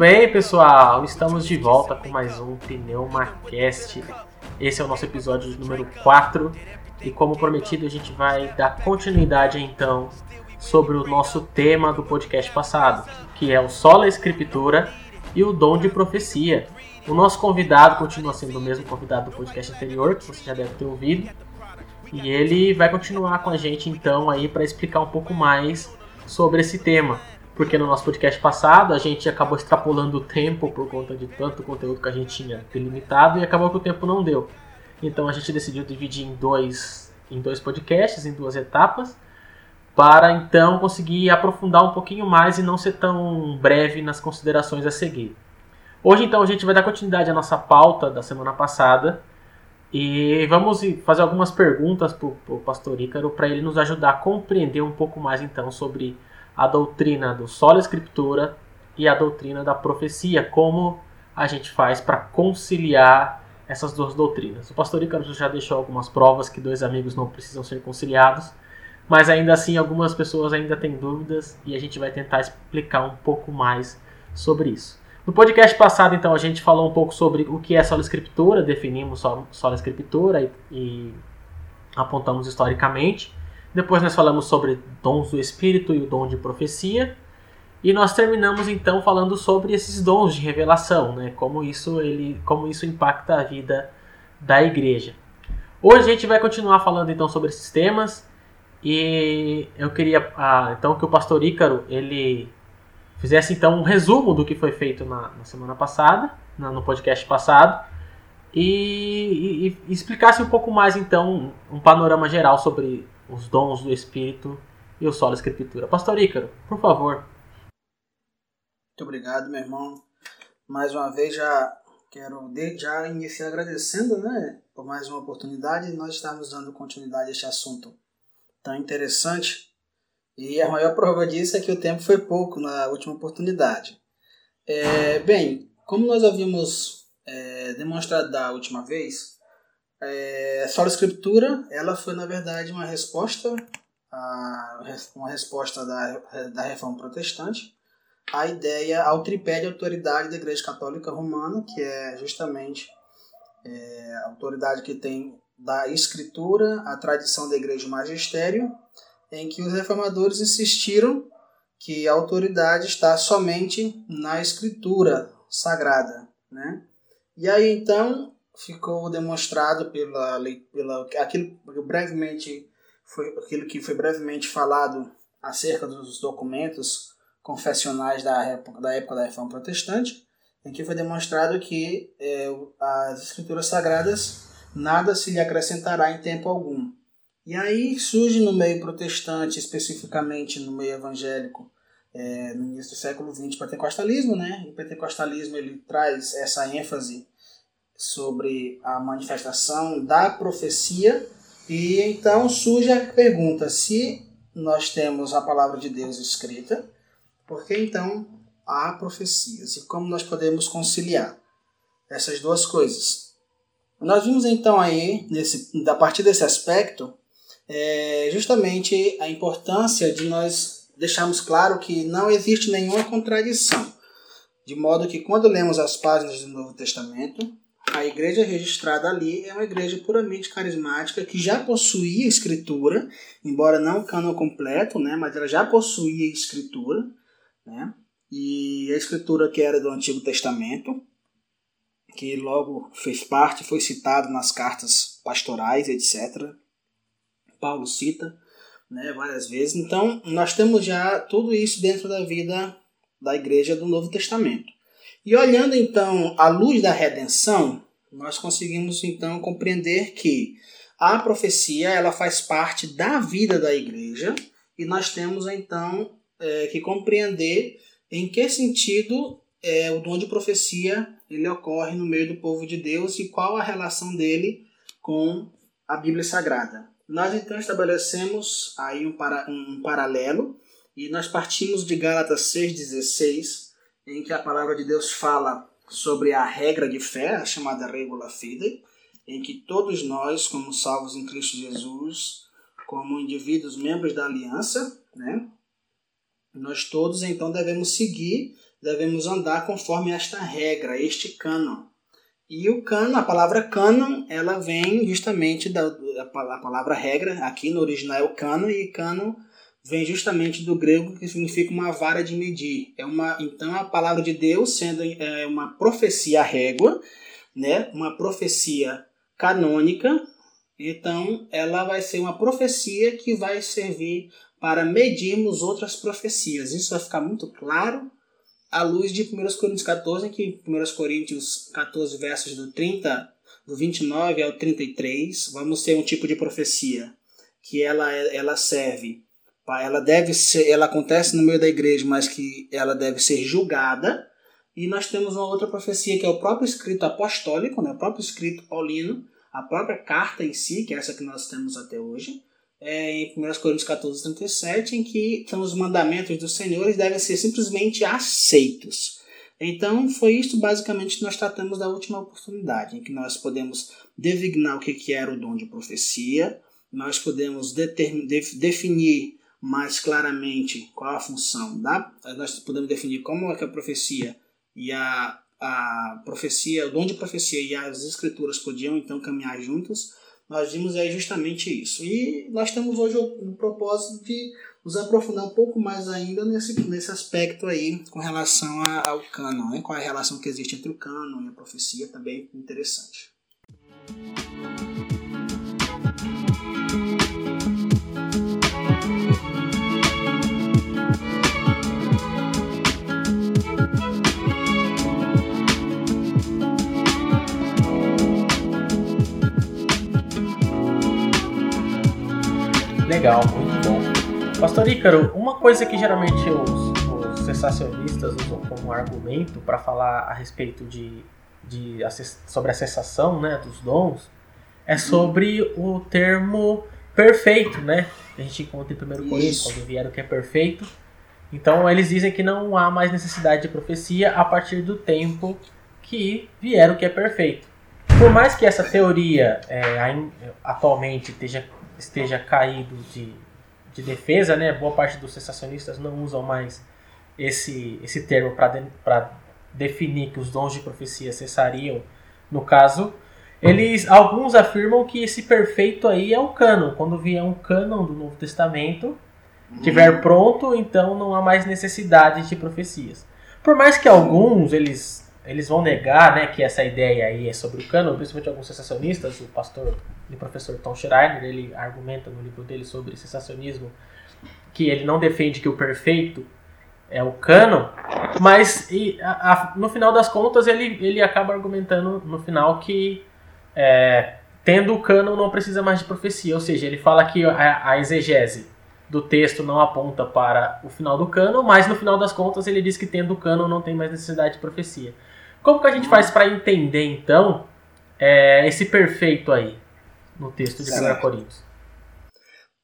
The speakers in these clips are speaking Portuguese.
Bem, pessoal, estamos de volta com mais um PneumaCast. Esse é o nosso episódio número 4 e, como prometido, a gente vai dar continuidade então sobre o nosso tema do podcast passado, que é o Sola Escritura e o Dom de Profecia. O nosso convidado continua sendo o mesmo convidado do podcast anterior, que você já deve ter ouvido, e ele vai continuar com a gente então aí para explicar um pouco mais sobre esse tema porque no nosso podcast passado a gente acabou extrapolando o tempo por conta de tanto conteúdo que a gente tinha delimitado e acabou que o tempo não deu. Então a gente decidiu dividir em dois, em dois podcasts, em duas etapas, para então conseguir aprofundar um pouquinho mais e não ser tão breve nas considerações a seguir. Hoje então a gente vai dar continuidade à nossa pauta da semana passada e vamos fazer algumas perguntas para o pastor Ícaro para ele nos ajudar a compreender um pouco mais então sobre a doutrina do solo escritura e a doutrina da profecia, como a gente faz para conciliar essas duas doutrinas. O pastor Ricardo já deixou algumas provas que dois amigos não precisam ser conciliados, mas ainda assim algumas pessoas ainda têm dúvidas e a gente vai tentar explicar um pouco mais sobre isso. No podcast passado, então, a gente falou um pouco sobre o que é sola escritura, definimos sola escritura e, e apontamos historicamente. Depois nós falamos sobre dons do Espírito e o dom de profecia. E nós terminamos então falando sobre esses dons de revelação, né? como, isso, ele, como isso impacta a vida da igreja. Hoje a gente vai continuar falando então sobre esses temas e eu queria ah, então que o pastor Ícaro ele fizesse então um resumo do que foi feito na, na semana passada, na, no podcast passado, e, e, e explicasse um pouco mais então um panorama geral sobre os dons do Espírito e o solo Escritura. Pastor Ícaro, por favor. Muito obrigado, meu irmão. Mais uma vez já quero já iniciar agradecendo né, por mais uma oportunidade. Nós estamos dando continuidade a este assunto tão interessante. E a maior prova disso é que o tempo foi pouco na última oportunidade. É, bem, como nós havíamos é, demonstrado da última vez, é, a Sola Escritura, ela foi na verdade uma resposta, a, uma resposta da, da Reforma Protestante à ideia, ao tripé de autoridade da Igreja Católica Romana, que é justamente é, a autoridade que tem da Escritura, a tradição da Igreja Magistério, em que os reformadores insistiram que a autoridade está somente na Escritura Sagrada, né? E aí então ficou demonstrado pela, pela aquilo brevemente foi aquilo que foi brevemente falado acerca dos documentos confessionais da época da, época da Reforma Protestante, em que foi demonstrado que é, as escrituras sagradas nada se lhe acrescentará em tempo algum. E aí surge no meio protestante, especificamente no meio evangélico, é, no início do século XX, pentecostalismo, né? O pentecostalismo ele traz essa ênfase sobre a manifestação da profecia. E então surge a pergunta: se nós temos a palavra de Deus escrita, por que então há profecias? E como nós podemos conciliar essas duas coisas? Nós vimos então aí, nesse, a partir desse aspecto, é, justamente a importância de nós deixarmos claro que não existe nenhuma contradição. De modo que quando lemos as páginas do Novo Testamento, a igreja registrada ali é uma igreja puramente carismática que já possuía escritura, embora não o cânon completo, né, mas ela já possuía escritura, né, e a escritura que era do Antigo Testamento, que logo fez parte, foi citado nas cartas pastorais, etc. Paulo cita né, várias vezes. Então, nós temos já tudo isso dentro da vida da igreja do Novo Testamento. E olhando então à luz da redenção, nós conseguimos então compreender que a profecia ela faz parte da vida da igreja e nós temos então é, que compreender em que sentido é, o dom de profecia ele ocorre no meio do povo de Deus e qual a relação dele com a Bíblia Sagrada. Nós então estabelecemos aí um, para, um paralelo e nós partimos de Gálatas 6,16, em que a palavra de Deus fala sobre a regra de fé, a chamada regula fidei, em que todos nós, como salvos em Cristo Jesus, como indivíduos membros da aliança, né, nós todos então devemos seguir, devemos andar conforme esta regra, este cânon. E o canon, a palavra canon, ela vem justamente da a palavra regra, aqui no original é o canon, e canon vem justamente do grego que significa uma vara de medir. É uma, então a palavra de Deus sendo é, uma profecia régua, né? uma profecia canônica, então ela vai ser uma profecia que vai servir para medirmos outras profecias. Isso vai ficar muito claro à luz de 1 Coríntios 14, que 1 Coríntios 14, versos do 30, do 29 ao 33, vamos ter um tipo de profecia que ela, ela serve, ela deve ser, ela acontece no meio da igreja, mas que ela deve ser julgada. E nós temos uma outra profecia que é o próprio escrito apostólico, né, o próprio escrito paulino, a própria carta em si, que é essa que nós temos até hoje, é, em 1 Coríntios 14, 37, em que então, os mandamentos dos senhores devem ser simplesmente aceitos. Então, foi isso basicamente que nós tratamos da última oportunidade, em que nós podemos designar o que era o dom de profecia, nós podemos definir mais claramente qual a função da. Nós podemos definir como é que a profecia e a, a profecia, o dom de profecia e as escrituras podiam então caminhar juntos nós vimos aí justamente isso. E nós temos hoje o, o propósito de nos aprofundar um pouco mais ainda nesse, nesse aspecto aí com relação a, ao cânon, né? qual é a relação que existe entre o cânon e a profecia, também interessante. Legal, muito bom. Pastor Ícaro, uma coisa que geralmente os, os sensacionistas usam como argumento para falar a respeito de, de sobre a cessação né, dos dons é sobre o termo perfeito, né? A gente encontra em 1 Coríntios, quando vier o que é perfeito. Então eles dizem que não há mais necessidade de profecia a partir do tempo que vier o que é perfeito. Por mais que essa teoria é, atualmente esteja esteja caído de, de defesa, né? Boa parte dos sensacionistas não usam mais esse, esse termo para de, definir que os dons de profecia cessariam no caso. Eles, alguns afirmam que esse perfeito aí é o cânon. Quando vier um cânon do Novo Testamento, uhum. pronto, então não há mais necessidade de profecias. Por mais que alguns eles eles vão negar né, que essa ideia aí é sobre o cânon, principalmente alguns sensacionistas, o pastor e professor Tom Schreiner, ele argumenta no livro dele sobre sensacionismo que ele não defende que o perfeito é o cânon, mas e, a, a, no final das contas ele, ele acaba argumentando no final que é, tendo o cânon não precisa mais de profecia, ou seja, ele fala que a, a exegese do texto não aponta para o final do cânon, mas no final das contas ele diz que tendo o cânon não tem mais necessidade de profecia. Como que a gente faz para entender, então, é, esse perfeito aí no texto de 1 Coríntios?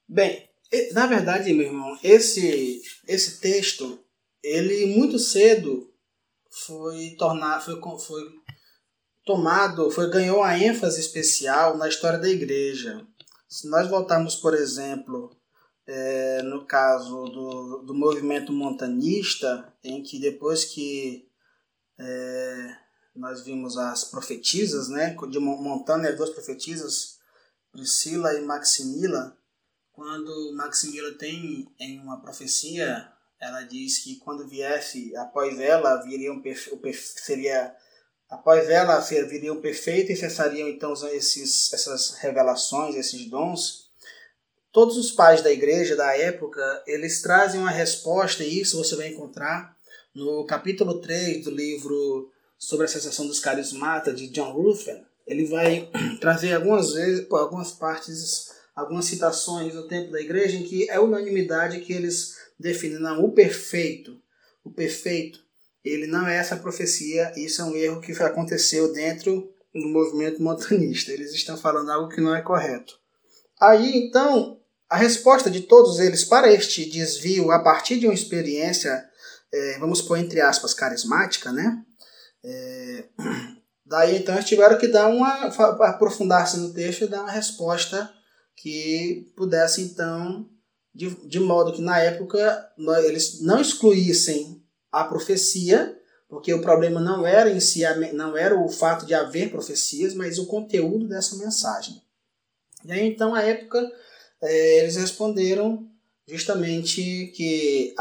Bem, na verdade, meu irmão, esse, esse texto, ele muito cedo foi tornado, foi, foi tomado, foi ganhou uma ênfase especial na história da igreja. Se nós voltarmos, por exemplo, é, no caso do, do movimento montanista, em que depois que é, nós vimos as profetisas, né? De Montana, as duas profetisas, Priscila e Maximila. Quando Maximila tem em uma profecia, ela diz que quando viesse após ela viria um seria após ela viria perfeito e cessariam então esses, essas revelações, esses dons. Todos os pais da igreja da época, eles trazem uma resposta, e isso você vai encontrar No capítulo 3 do livro sobre a sensação dos carismatas de John Ruthven, ele vai trazer algumas vezes, algumas partes, algumas citações do tempo da igreja em que é unanimidade que eles definem não, o perfeito, o perfeito, ele não é essa profecia, isso é um erro que aconteceu dentro do movimento montanista. Eles estão falando algo que não é correto. Aí, então, a resposta de todos eles para este desvio a partir de uma experiência, é, vamos pôr entre aspas, carismática, né? É, daí, então, eles tiveram que dar uma, aprofundar-se no texto e dar uma resposta que pudesse, então, de, de modo que na época eles não excluíssem a profecia, porque o problema não era em si, não era o fato de haver profecias, mas o conteúdo dessa mensagem. E aí, então, a época, é, eles responderam justamente que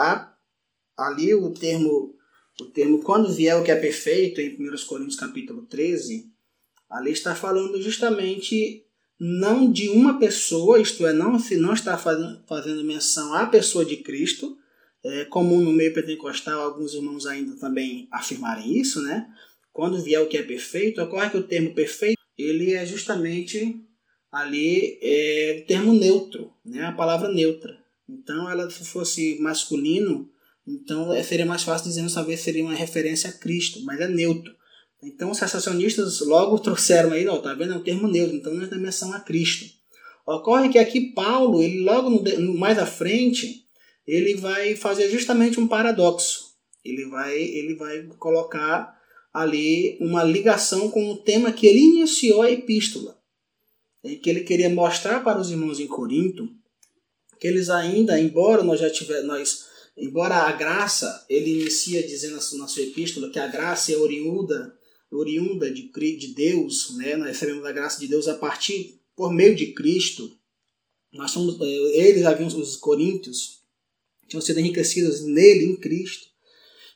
ali o termo, o termo quando vier o que é perfeito, em 1 Coríntios capítulo 13, ali está falando justamente não de uma pessoa, isto é, não, se não está fazendo, fazendo menção à pessoa de Cristo, é comum no meio pentecostal alguns irmãos ainda também afirmarem isso, né? Quando vier o que é perfeito, ocorre que o termo perfeito ele é justamente ali é termo neutro, né? A palavra neutra. Então, ela se fosse masculino, então é, seria mais fácil dizendo talvez seria uma referência a Cristo, mas é neutro. Então, os sensacionistas logo trouxeram aí, ó, tá vendo? É um termo neutro, então não é menção a Cristo. Ocorre que aqui Paulo, ele logo no, mais à frente, ele vai fazer justamente um paradoxo. Ele vai, ele vai colocar ali uma ligação com o tema que ele iniciou a epístola. Que ele queria mostrar para os irmãos em Corinto que eles ainda, embora nós já nós, embora a graça, ele inicia dizendo na sua epístola que a graça é oriunda oriunda de, de Deus, né? nós recebemos a graça de Deus a partir, por meio de Cristo. Nós somos, eh, eles haviam, os coríntios, tinham sido enriquecidos nele, em Cristo,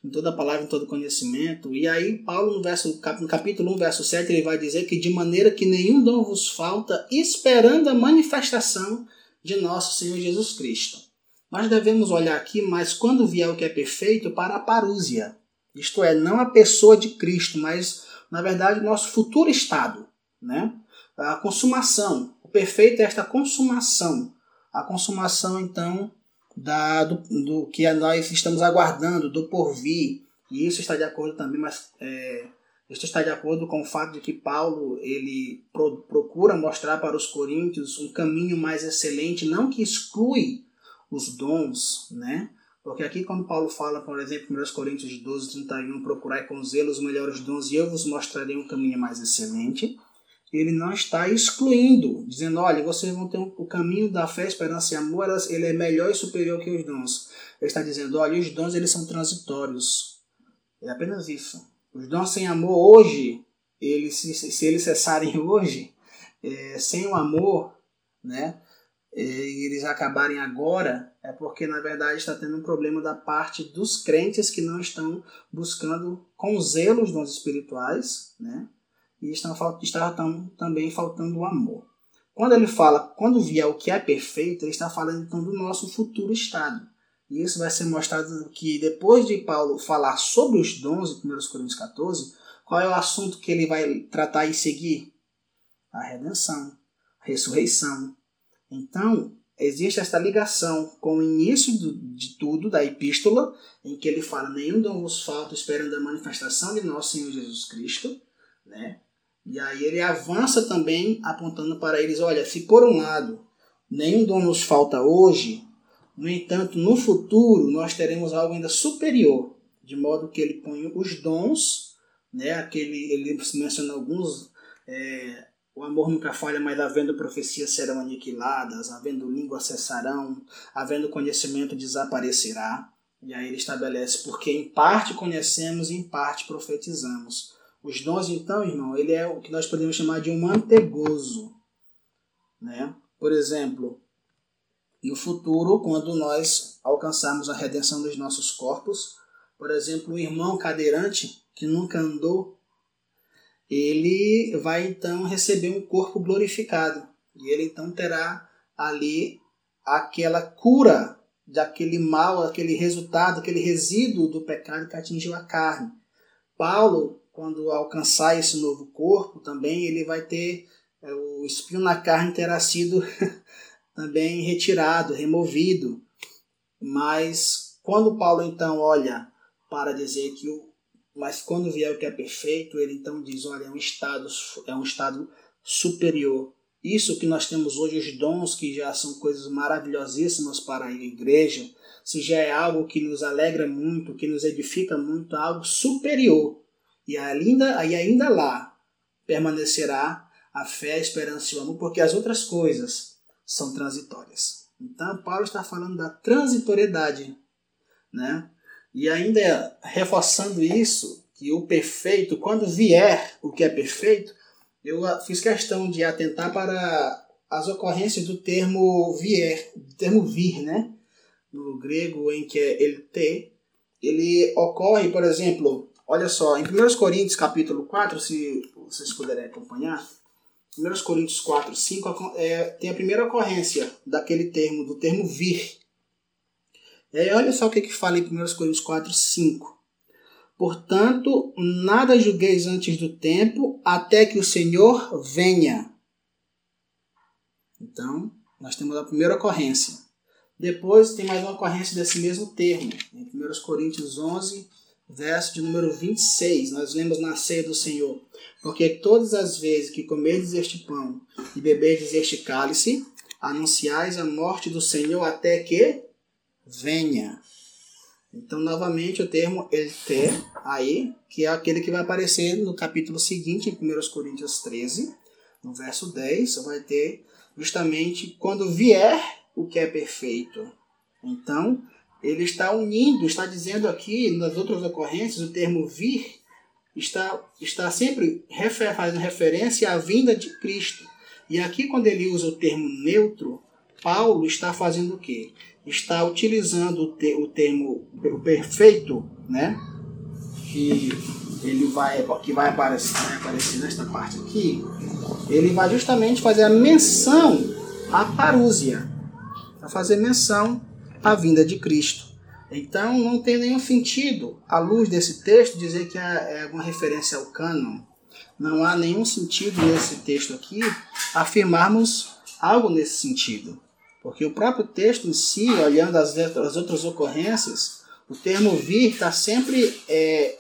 em toda a palavra, em todo conhecimento. E aí, Paulo, no, verso, no capítulo 1, verso 7, ele vai dizer que de maneira que nenhum dom vos falta, esperando a manifestação de nosso Senhor Jesus Cristo. Nós devemos olhar aqui, mas quando vier o que é perfeito, para a parúzia. Isto é, não a pessoa de Cristo, mas na verdade, nosso futuro estado, né? A consumação. O perfeito é esta consumação. A consumação, então, da, do, do que nós estamos aguardando, do porvir. E isso está de acordo também, mas é, isso está de acordo com o fato de que Paulo ele pro, procura mostrar para os coríntios um caminho mais excelente, não que exclui os dons, né? Porque aqui, quando Paulo fala, por exemplo, em 1 Coríntios 12, 31, procurai com zelo os melhores dons e eu vos mostrarei um caminho mais excelente, ele não está excluindo, dizendo, olha, vocês vão ter o caminho da fé, esperança e amor, ele é melhor e superior que os dons. Ele está dizendo, olha, os dons eles são transitórios. É apenas isso. Os dons sem amor hoje, eles, se, se eles cessarem hoje, é, sem o amor, né, e eles acabarem agora, é porque na verdade está tendo um problema da parte dos crentes que não estão buscando com zelo os dons espirituais, né? E estão, está também faltando o amor. Quando ele fala, quando vier o que é perfeito, ele está falando então do nosso futuro estado. E isso vai ser mostrado que depois de Paulo falar sobre os dons, em 1 Coríntios 14, qual é o assunto que ele vai tratar e seguir? A redenção, a ressurreição, então, existe esta ligação com o início do, de tudo, da epístola, em que ele fala: Nenhum dom vos falta, esperando a manifestação de nosso Senhor Jesus Cristo. Né? E aí ele avança também, apontando para eles: Olha, se por um lado nenhum dom nos falta hoje, no entanto, no futuro nós teremos algo ainda superior, de modo que ele põe os dons, né? Aquele, ele menciona alguns. É, o amor nunca falha, mas havendo profecias serão aniquiladas, havendo língua cessarão, havendo conhecimento desaparecerá. E aí ele estabelece, porque em parte conhecemos e em parte profetizamos. Os dons, então, irmão, ele é o que nós podemos chamar de um mantegoso. Né? Por exemplo, no futuro, quando nós alcançarmos a redenção dos nossos corpos, por exemplo, um irmão cadeirante que nunca andou ele vai então receber um corpo glorificado. E ele então terá ali aquela cura daquele mal, aquele resultado, aquele resíduo do pecado que atingiu a carne. Paulo, quando alcançar esse novo corpo, também ele vai ter é, o espinho na carne terá sido também retirado, removido. Mas quando Paulo então olha para dizer que o mas quando vier o que é perfeito, ele então diz, olha, é um estado é um estado superior. Isso que nós temos hoje, os dons, que já são coisas maravilhosíssimas para a igreja, se já é algo que nos alegra muito, que nos edifica muito, algo superior. E ainda, e ainda lá permanecerá a fé, a esperança e o amor, porque as outras coisas são transitórias. Então, Paulo está falando da transitoriedade, né? E ainda reforçando isso, que o perfeito, quando vier o que é perfeito, eu fiz questão de atentar para as ocorrências do termo vier, do termo vir, né? No grego, em que é ele te, ele ocorre, por exemplo, olha só, em 1 Coríntios capítulo 4, se vocês puderem acompanhar, 1 Coríntios 4, 5, é, tem a primeira ocorrência daquele termo, do termo vir. E aí, olha só o que, que fala em 1 Coríntios 4, 5. Portanto, nada julgueis antes do tempo, até que o Senhor venha. Então, nós temos a primeira ocorrência. Depois tem mais uma ocorrência desse mesmo termo, em 1 Coríntios 11, verso de número 26. Nós lemos na ceia do Senhor. Porque todas as vezes que comerdes este pão e beberdes este cálice, anunciais a morte do Senhor até que venha. Então, novamente, o termo elter, aí, que é aquele que vai aparecer no capítulo seguinte, em 1 Coríntios 13, no verso 10, vai ter justamente quando vier o que é perfeito. Então, ele está unindo, está dizendo aqui, nas outras ocorrências, o termo vir está, está sempre refer, fazendo referência à vinda de Cristo. E aqui, quando ele usa o termo neutro, Paulo está fazendo o quê? Está utilizando o, te, o termo o perfeito, né? Que ele vai, que vai aparecer, vai aparecer nesta parte aqui. Ele vai justamente fazer a menção à parúzia, a fazer menção à vinda de Cristo. Então não tem nenhum sentido, à luz desse texto, dizer que é, é uma referência ao cânon. Não há nenhum sentido nesse texto aqui afirmarmos algo nesse sentido. Porque o próprio texto em si, olhando as, as outras ocorrências, o termo vir está sempre é,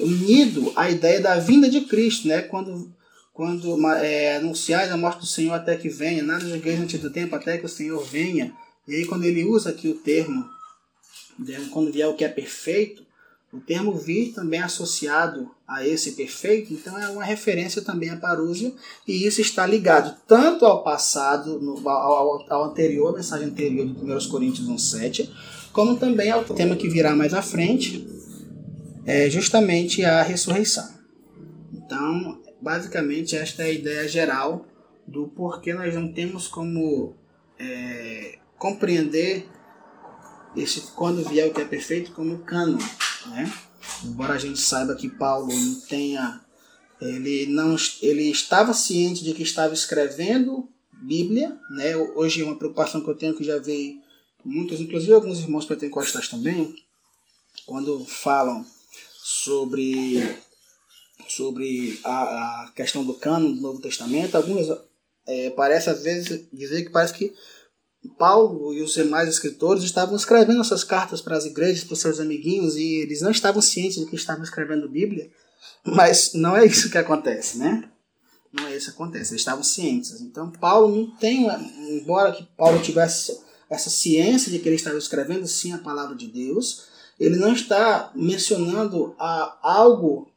unido à ideia da vinda de Cristo, né? quando, quando é, anunciais a morte do Senhor até que venha, nada igreja antes do tempo até que o Senhor venha. E aí quando ele usa aqui o termo quando vier o que é perfeito, o termo vir também é associado a esse perfeito, então é uma referência também a parúzio, e isso está ligado tanto ao passado, no, ao, ao, anterior, a mensagem anterior de 1 Coríntios 1,7, como também ao tema que virá mais à frente, é justamente a ressurreição. Então, basicamente, esta é a ideia geral do porquê nós não temos como é, compreender esse quando vier o que é perfeito como cano, né? Embora a gente saiba que Paulo não tenha ele não ele estava ciente de que estava escrevendo Bíblia, né? Hoje é uma preocupação que eu tenho que já veio muitos, inclusive alguns irmãos pentecostais também, quando falam sobre sobre a, a questão do cano do Novo Testamento, alguns é, parece às vezes dizer que parece que Paulo e os demais escritores estavam escrevendo essas cartas para as igrejas, para os seus amiguinhos, e eles não estavam cientes de que estavam escrevendo Bíblia, mas não é isso que acontece, né? Não é isso que acontece, eles estavam cientes. Então, Paulo não tem, embora que Paulo tivesse essa ciência de que ele estava escrevendo sim a palavra de Deus, ele não está mencionando a, algo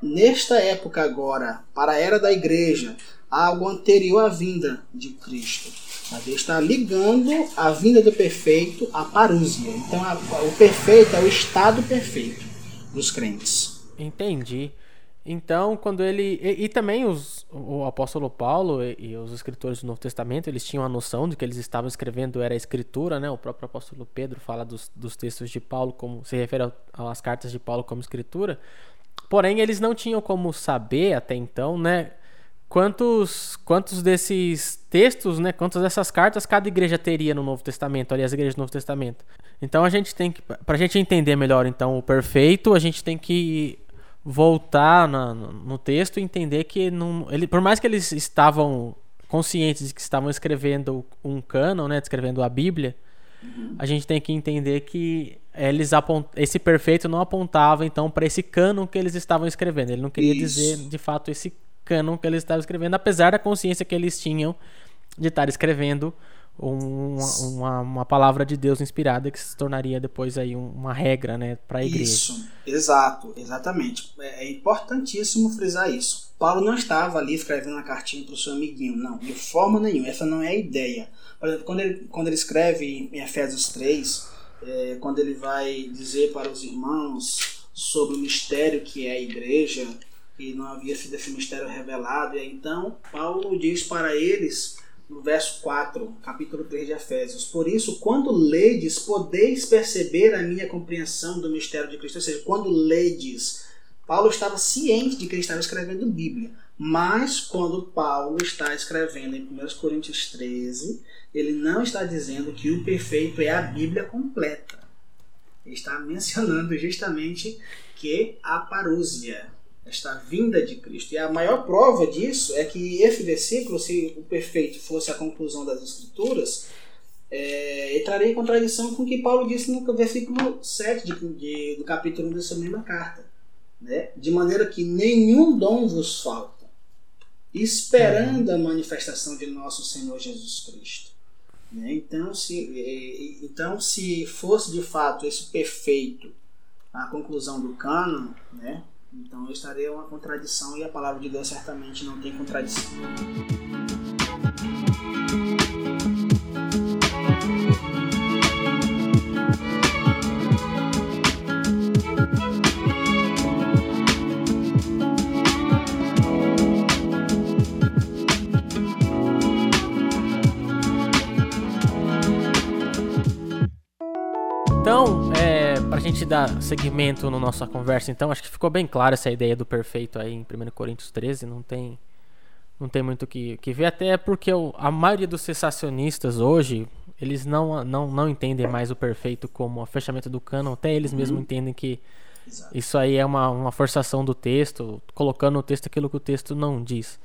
nesta época agora, para a era da igreja, algo anterior à vinda de Cristo. Deus está ligando a vinda do perfeito à parúzia. Então, a, o perfeito é o estado perfeito dos crentes. Entendi. Então, quando ele. E, e, também os, o apóstolo Paulo e, e, os escritores do Novo Testamento, eles tinham a noção de que eles estavam escrevendo era a escritura, né? O próprio apóstolo Pedro fala dos, dos textos de Paulo, como se refere às cartas de Paulo como escritura. Porém, eles não tinham como saber até então, né? Quantos, quantos desses textos, né, quantas dessas cartas cada igreja teria no Novo Testamento, ali as igrejas do Novo Testamento. Então a gente tem que, para a gente entender melhor então o perfeito, a gente tem que voltar na, no texto e entender que não, ele, por mais que eles estavam conscientes de que estavam escrevendo um cânon, né, escrevendo a Bíblia, uhum. a gente tem que entender que eles apont... esse perfeito não apontava então para esse cânon que eles estavam escrevendo. Ele não queria Isso. dizer de fato esse cânon que eles estavam escrevendo, apesar da consciência que eles tinham de estar escrevendo um, uma, uma, palavra de Deus inspirada que se tornaria depois aí uma regra né, para a igreja. Isso, exato, exatamente. É, é, importantíssimo frisar isso. Paulo não estava ali escrevendo uma cartinha para o seu amiguinho, não, de forma nenhuma, essa não é a ideia. Por exemplo, quando ele, quando ele escreve em Efésios 3, é, quando ele vai dizer para os irmãos sobre o mistério que é a igreja, e não havia sido esse mistério revelado, e então Paulo diz para eles no verso 4, capítulo 3 de Efésios. Por isso, quando ledes, podeis perceber a minha compreensão do mistério de Cristo. Ou seja, quando ledes, Paulo estava ciente de que ele estava escrevendo Bíblia. Mas quando Paulo está escrevendo em 1 Coríntios 13, ele não está dizendo que o perfeito é a Bíblia completa. Ele está mencionando justamente que a parúzia, esta vinda de Cristo. E a maior prova disso é que esse versículo, se o perfeito fosse a conclusão das Escrituras, é, entraria em contradição com o que Paulo disse no versículo 7 de, de, do capítulo 1 dessa mesma carta. Né? De maneira que nenhum dom vos falta, esperando a manifestação de nosso Senhor Jesus Cristo. Né? Então, se, então, se fosse de fato esse perfeito a conclusão do cano, né? Então estaria uma contradição e a palavra de Deus certamente não tem contradição. Gente dar seguimento na nossa conversa, então, acho que ficou bem clara essa ideia do perfeito aí em 1 Coríntios 13, não tem, não tem muito o que, que ver, até porque o, a maioria dos sensacionistas hoje, eles não, não, não entendem mais o perfeito como o fechamento do cano, até eles uhum. mesmos entendem que Exato. isso aí é uma, uma forçação do texto, colocando no texto aquilo que o texto não diz.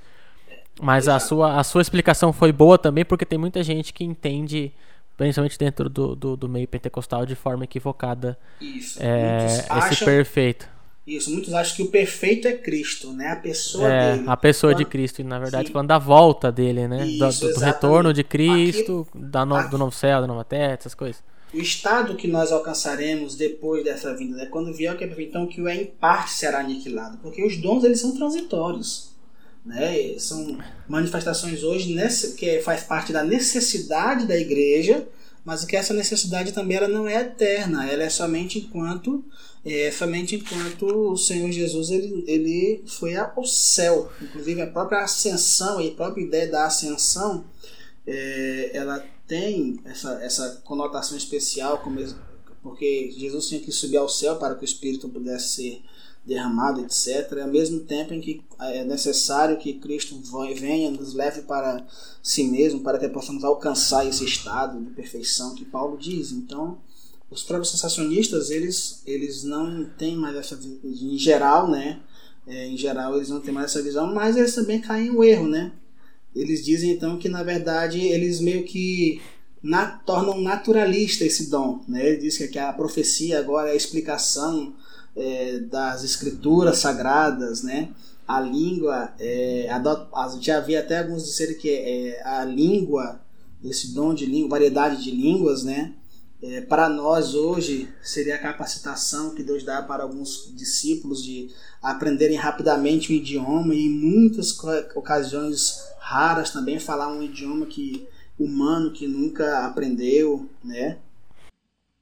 Mas a sua, a sua explicação foi boa também, porque tem muita gente que entende principalmente dentro do, do, do, meio pentecostal, de forma equivocada. Isso. É, esse acham, perfeito. Isso, muitos acham que o perfeito é Cristo, né? A pessoa é, dele. A pessoa de Cristo, e na verdade, Sim. falando da volta dele, né? Isso, do, do retorno de Cristo, aqui, da no, aqui, do novo céu, da nova terra, essas coisas. O estado que nós alcançaremos depois dessa vinda, né? quando vier o que é perfeito, então que o é em parte será aniquilado, porque os dons eles são transitórios. Né? São manifestações hoje nesse, que faz parte da necessidade da igreja, mas que essa necessidade também ela não é eterna, ela é somente enquanto é, somente enquanto o Senhor Jesus ele, ele foi ao céu. Inclusive a própria ascensão e a própria ideia da ascensão é, ela tem essa, essa conotação especial, porque Jesus tinha que subir ao céu para que o Espírito pudesse ser derramado, etc., ao mesmo tempo em que é necessário que Cristo venha, nos leve para si mesmo, para que possamos alcançar esse estado de perfeição que Paulo diz. Então, os próprios sensacionistas, eles, eles não têm mais essa em geral, né? É, em geral, eles não têm mais essa visão, mas eles também caem no erro, né? Eles dizem então que na verdade eles meio que na, tornam naturalista esse dom, né? Ele diz que a profecia agora é a explicação é, das escrituras sagradas, né? A língua, é, a, já havia até alguns disserem que é, a língua, esse dom de língua, variedade de línguas, né? É, para nós hoje seria a capacitação que Deus dá para alguns discípulos de aprenderem rapidamente o idioma e em muitas ocasiões raras também falar um idioma que humano que nunca aprendeu, né?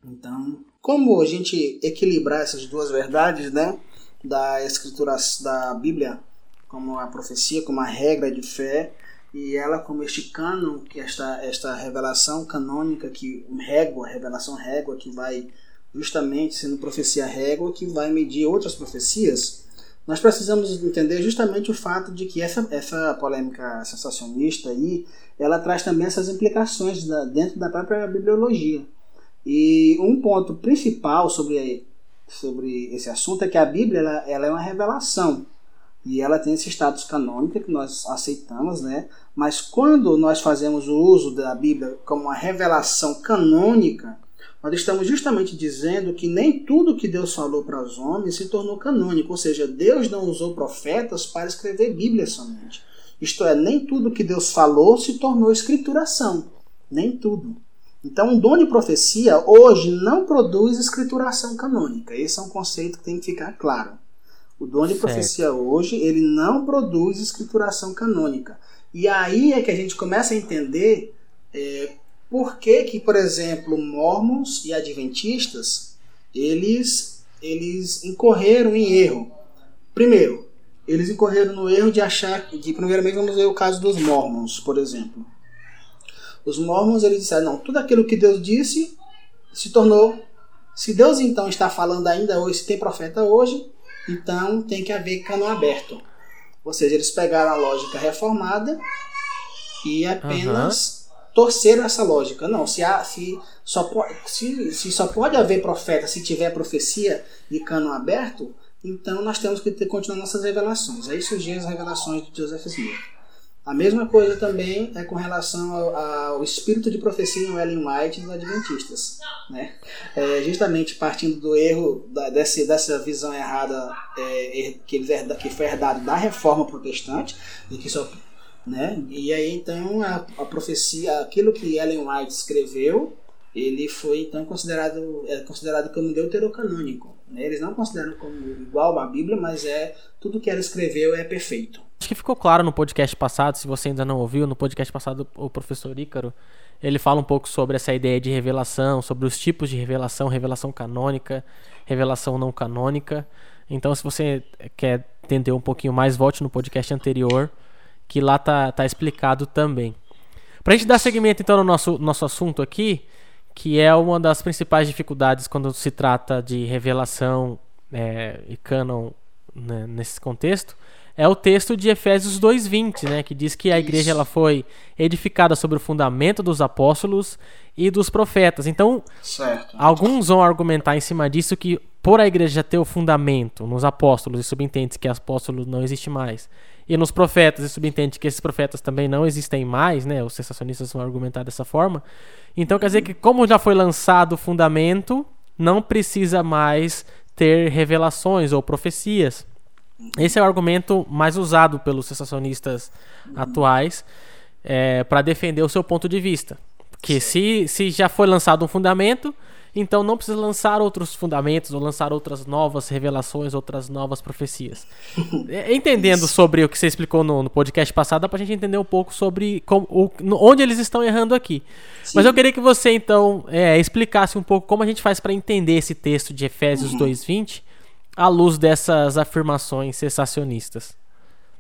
Então como a gente equilibrar essas duas verdades, né? Da escritura da Bíblia, como a profecia, como a regra de fé, e ela como este cânon, que esta, esta revelação canônica, que régua, revelação régua, que vai justamente sendo profecia régua, que vai medir outras profecias, nós precisamos entender justamente o fato de que essa, essa polêmica sensacionista aí, ela traz também essas implicações da, dentro da própria bibliologia. E um ponto principal sobre, sobre esse assunto é que a Bíblia ela, ela é uma revelação e ela tem esse status canônico que nós aceitamos, né? Mas quando nós fazemos o uso da Bíblia como uma revelação canônica, nós estamos justamente dizendo que nem tudo que Deus falou para os homens se tornou canônico, ou seja, Deus não usou profetas para escrever Bíblia somente. Isto é, nem tudo que Deus falou se tornou escrituração, nem tudo. Então, o dom de profecia hoje não produz escrituração canônica. Esse é um conceito que tem que ficar claro. O dom de certo. profecia hoje, ele não produz escrituração canônica. E aí é que a gente começa a entender é, por que, que, por exemplo, mormons e adventistas, eles, eles incorreram em erro? Primeiro, eles incorreram no erro de achar que, primeiramente, vamos ver o caso dos mormons, por exemplo. Os mormons, eles disseram, não, tudo aquilo que Deus disse se tornou... Se Deus, então, está falando ainda hoje, se tem profeta hoje, então tem que haver cano aberto. Ou seja, eles pegaram a lógica reformada e apenas... Uhum torceram essa lógica. Não, se, há, se, só pode, se, se só pode haver profeta se tiver profecia de cano aberto, então nós temos que ter, continuar nossas revelações. Aí surgiram as revelações de Joseph Smith. A mesma coisa também é com relação ao, ao espírito de profecia em Ellen White dos Adventistas. Né? É, justamente partindo do erro da, dessa, dessa visão errada é, que, que foi herdado da reforma protestante, que só né? E aí então a, a profecia, aquilo que Ellen White escreveu, ele foi então considerado é considerado como deuterocanônico. Né? Eles não consideram como igual à Bíblia, mas é tudo que ela escreveu é perfeito. Acho que ficou claro no podcast passado, se você ainda não ouviu, no podcast passado o professor Ícaro, ele fala um pouco sobre essa ideia de revelação, sobre os tipos de revelação, revelação canônica, revelação não canônica. Então, se você quer entender um pouquinho mais, volte no podcast anterior que lá tá, tá explicado também. Para a gente dar seguimento então no nosso, nosso assunto aqui, que é uma das principais dificuldades quando se trata de revelação é, e canon né, nesse contexto, é o texto de Efésios 2:20, né, que diz que a igreja ela foi edificada sobre o fundamento dos apóstolos e dos profetas. Então, certo. alguns vão argumentar em cima disso que por a igreja ter o fundamento nos apóstolos e subentende que apóstolos não existe mais e nos profetas, e subentende que esses profetas também não existem mais, né? Os sensacionistas vão argumentar dessa forma. Então quer dizer que, como já foi lançado o fundamento, não precisa mais ter revelações ou profecias. Esse é o argumento mais usado pelos sensacionistas atuais é, para defender o seu ponto de vista. Que se, se já foi lançado um fundamento, então não precisa lançar outros fundamentos ou lançar outras novas revelações, outras novas profecias. É, entendendo sobre o que você explicou no, no podcast passado, dá pra gente entender um pouco sobre como, o, onde eles estão errando aqui. Sim. Mas eu queria que você então é, explicasse um pouco como a gente faz para entender esse texto de Efésios uhum. 2:20 à luz dessas afirmações sensacionistas.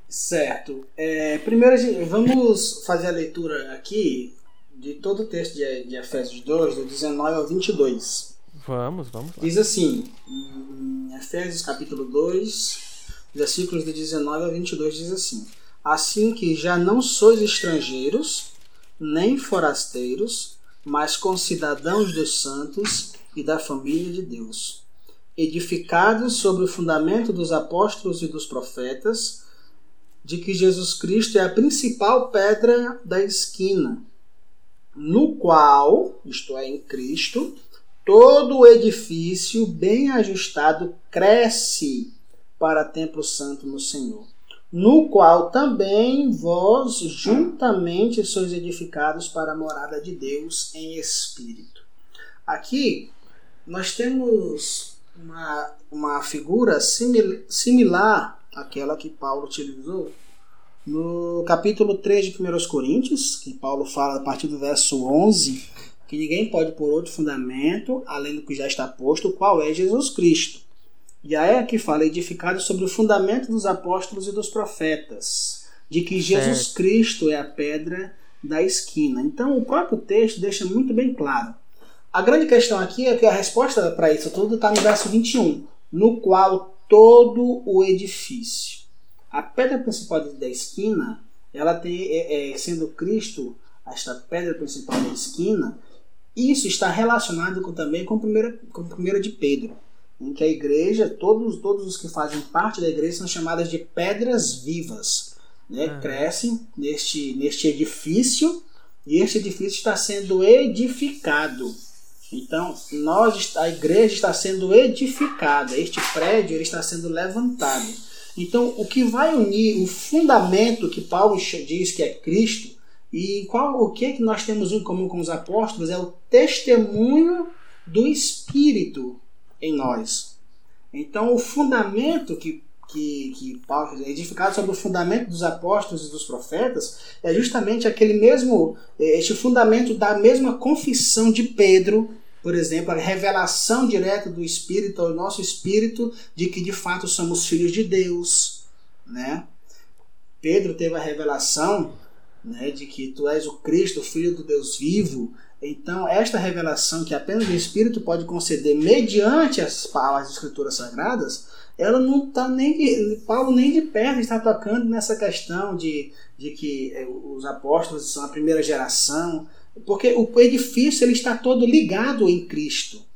Certo. É, primeiro, vamos fazer a leitura aqui de todo o texto de, de Efésios 2, do 19 ao 22. Vamos, vamos. Lá. Diz assim, em Efésios capítulo 2, versículos do 19 ao 22, diz assim: Assim que já não sois estrangeiros, nem forasteiros, mas concidadãos dos santos e da família de Deus, edificados sobre o fundamento dos apóstolos e dos profetas, de que Jesus Cristo é a principal pedra da esquina no qual, isto é, em Cristo, todo o edifício bem ajustado cresce para templo santo no Senhor, no qual também vós juntamente sois edificados para a morada de Deus em espírito. Aqui nós temos uma, uma figura simil, similar àquela que Paulo utilizou no capítulo 3 de 1 Coríntios, que Paulo fala a partir do verso 11, que ninguém pode pôr outro fundamento, além do que já está posto, qual é Jesus Cristo. E aí aqui fala, edificado sobre o fundamento dos apóstolos e dos profetas, de que Jesus certo. Cristo é a pedra da esquina. Então o próprio texto deixa muito bem claro. A grande questão aqui é que a resposta para isso tudo está no verso 21, no qual todo o edifício. A pedra principal da esquina, ela tem, é, é, sendo Cristo esta pedra principal da esquina, isso está relacionado com, também com a primeira, com a primeira de Pedro, em que a igreja, todos, todos os que fazem parte da igreja são chamadas de pedras vivas. Né? Uhum. Crescem neste, neste edifício e este edifício está sendo edificado. Então, nós, a igreja está sendo edificada, este prédio ele está sendo levantado. Então, o que vai unir o fundamento que Paulo diz que é Cristo e qual o que, é que nós temos em comum com os apóstolos é o testemunho do Espírito em nós. Então, o fundamento que, que, que Paulo é edificado sobre o fundamento dos apóstolos e dos profetas é justamente aquele mesmo, é, este fundamento da mesma confissão de Pedro, por exemplo, a revelação direta do Espírito ao nosso espírito de que de fato somos filhos de Deus, né? Pedro teve a revelação né, de que tu és o Cristo, o Filho do Deus vivo. Então, esta revelação que apenas o Espírito pode conceder mediante as palavras das Escrituras Sagradas, ela não está nem Paulo nem de perto está tocando nessa questão de, de que eh, os apóstolos são a primeira geração, porque o edifício ele está todo ligado em Cristo.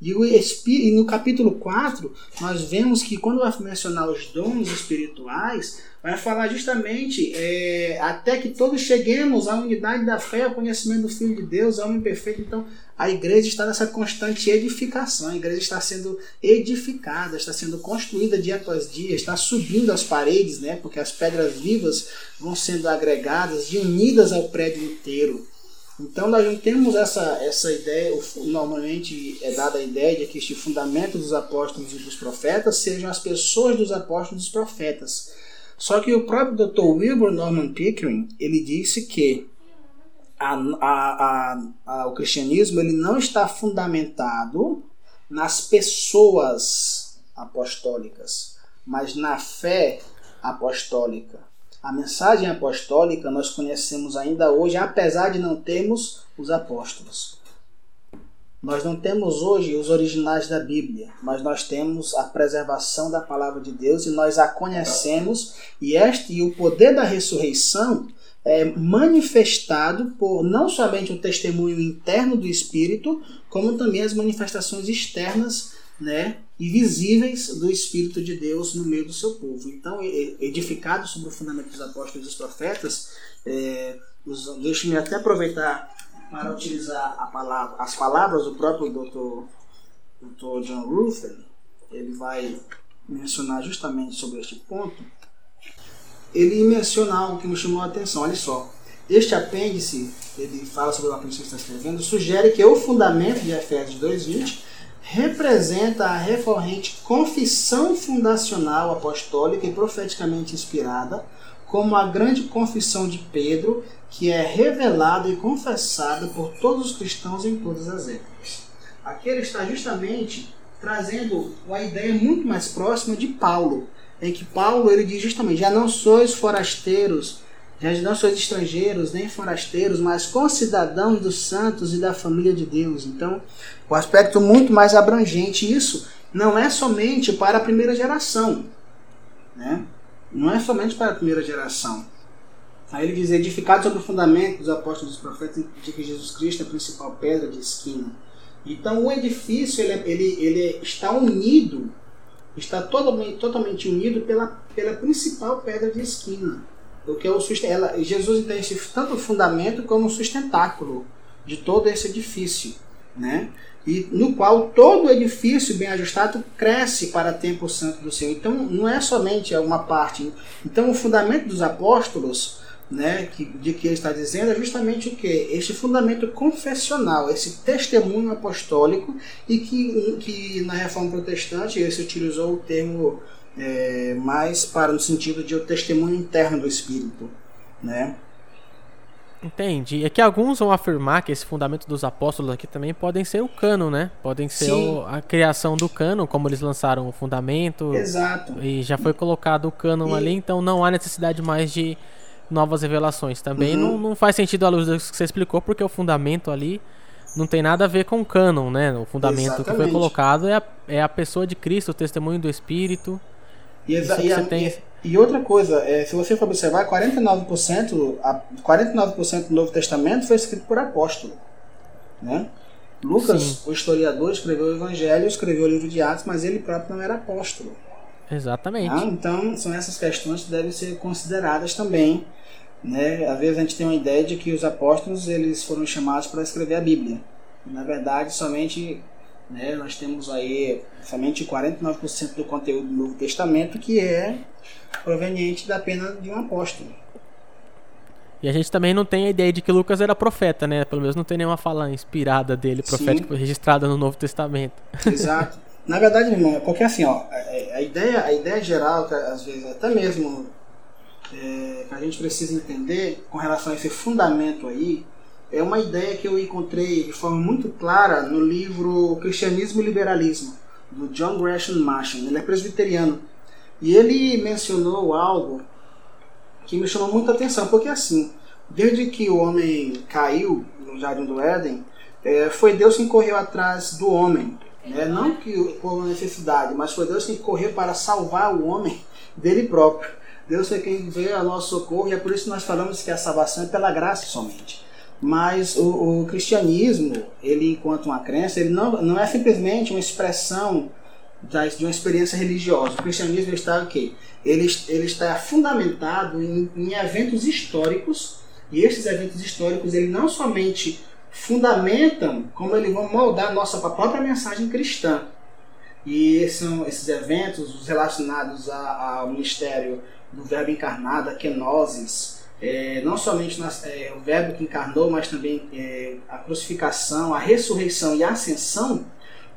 E, o e no capítulo 4, nós vemos que quando vai mencionar os dons espirituais, vai falar justamente é, até que todos cheguemos à unidade da fé, ao conhecimento do Filho de Deus, ao homem perfeito. Então, a igreja está nessa constante edificação, a igreja está sendo edificada, está sendo construída dia após dia, está subindo as paredes, né, porque as pedras vivas vão sendo agregadas e unidas ao prédio inteiro. Então nós não temos essa, essa ideia, normalmente é dada a ideia de que este fundamento dos apóstolos e dos profetas sejam as pessoas dos apóstolos e dos profetas. Só que o próprio Dr. Wilbur Norman Pickering, ele disse que a, a, a, o cristianismo ele não está fundamentado nas pessoas apostólicas, mas na fé apostólica. A mensagem apostólica nós conhecemos ainda hoje, apesar de não termos os apóstolos. Nós não temos hoje os originais da Bíblia, mas nós temos a preservação da palavra de Deus e nós a conhecemos e este e o poder da ressurreição é manifestado por não somente o testemunho interno do Espírito, como também as manifestações externas né, e visíveis do Espírito de Deus no meio do seu povo. Então, edificado sobre o fundamento dos apóstolos e dos profetas, é, deixe-me até aproveitar para utilizar palavra, as palavras do próprio Dr. Dr. John Ruffin, ele vai mencionar justamente sobre este ponto. Ele menciona algo que me chamou a atenção, olha só. Este apêndice, ele fala sobre o apêndice que está escrevendo, sugere que o fundamento de Efésios 2.20 representa a recorrente confissão fundacional apostólica e profeticamente inspirada, como a grande confissão de Pedro, que é revelada e confessada por todos os cristãos em todas as épocas. Aqui ele está justamente trazendo uma ideia muito mais próxima de Paulo, em que Paulo ele diz justamente: já não sois forasteiros, já não sois estrangeiros nem forasteiros, mas concidadãos dos santos e da família de Deus. Então, o aspecto muito mais abrangente. Isso não é somente para a primeira geração. Né? Não é somente para a primeira geração. Aí ele diz, edificado sobre o fundamento dos apóstolos e dos profetas, de que Jesus Cristo é a principal pedra de esquina. Então o edifício ele, ele, ele está unido, está totalmente, totalmente unido pela, pela principal pedra de esquina. Porque o, ela, Jesus tem esse, tanto fundamento como sustentáculo de todo esse edifício. Né? e no qual todo edifício bem ajustado cresce para tempo santo do Senhor. Então não é somente uma parte. Então o fundamento dos apóstolos, né, que, de que ele está dizendo é justamente o que? Este fundamento confessional, esse testemunho apostólico e que, que na reforma protestante ele se utilizou o termo é, mais para no sentido de o testemunho interno do Espírito, né? Entendi. É que alguns vão afirmar que esse fundamento dos apóstolos aqui também podem ser o cano, né? Podem ser o, a criação do cano, como eles lançaram o fundamento. Exato. E já foi colocado o cano e... ali, então não há necessidade mais de novas revelações. Também uhum. não, não faz sentido a luz do que você explicou, porque o fundamento ali não tem nada a ver com o cânon, né? O fundamento Exatamente. que foi colocado é a, é a pessoa de Cristo, o testemunho do Espírito. E, exa- e, a, tem... e, outra coisa, é, se você for observar, 49%, a, 49% do Novo Testamento foi escrito por apóstolo. Né? Lucas, Sim. o historiador, escreveu o Evangelho, escreveu o livro de Atos, mas ele próprio não era apóstolo. Exatamente. Ah, então, são essas questões que devem ser consideradas também. Né? Às vezes a gente tem uma ideia de que os apóstolos eles foram chamados para escrever a Bíblia. Na verdade, somente né, nós temos aí somente 49% do conteúdo do Novo Testamento que é proveniente da pena de um apóstolo. E a gente também não tem a ideia de que Lucas era profeta, né? Pelo menos não tem nenhuma fala inspirada dele, profética, registrada no Novo Testamento. Exato. Na verdade, irmão, é porque assim, ó, a, ideia, a ideia geral, que às vezes até mesmo é, que a gente precisa entender com relação a esse fundamento aí, é uma ideia que eu encontrei de forma muito clara no livro Cristianismo e Liberalismo, do John Gresham Machen. Ele é presbiteriano. E ele mencionou algo que me chamou muita atenção, porque assim, desde que o homem caiu no Jardim do Éden, é, foi Deus quem correu atrás do homem. Né? Não que por necessidade, mas foi Deus quem correu para salvar o homem dele próprio. Deus é quem veio a nosso socorro e é por isso que nós falamos que a salvação é pela graça somente. Mas o, o cristianismo, ele enquanto uma crença, ele não, não é simplesmente uma expressão de uma experiência religiosa. O cristianismo está o quê? Ele, ele está fundamentado em, em eventos históricos e esses eventos históricos ele não somente fundamentam, como eles vão moldar a nossa própria mensagem cristã. E são esses eventos relacionados ao ministério do Verbo encarnado, a kenosis, é, não somente nas, é, o Verbo que encarnou, mas também é, a crucificação, a ressurreição e a ascensão,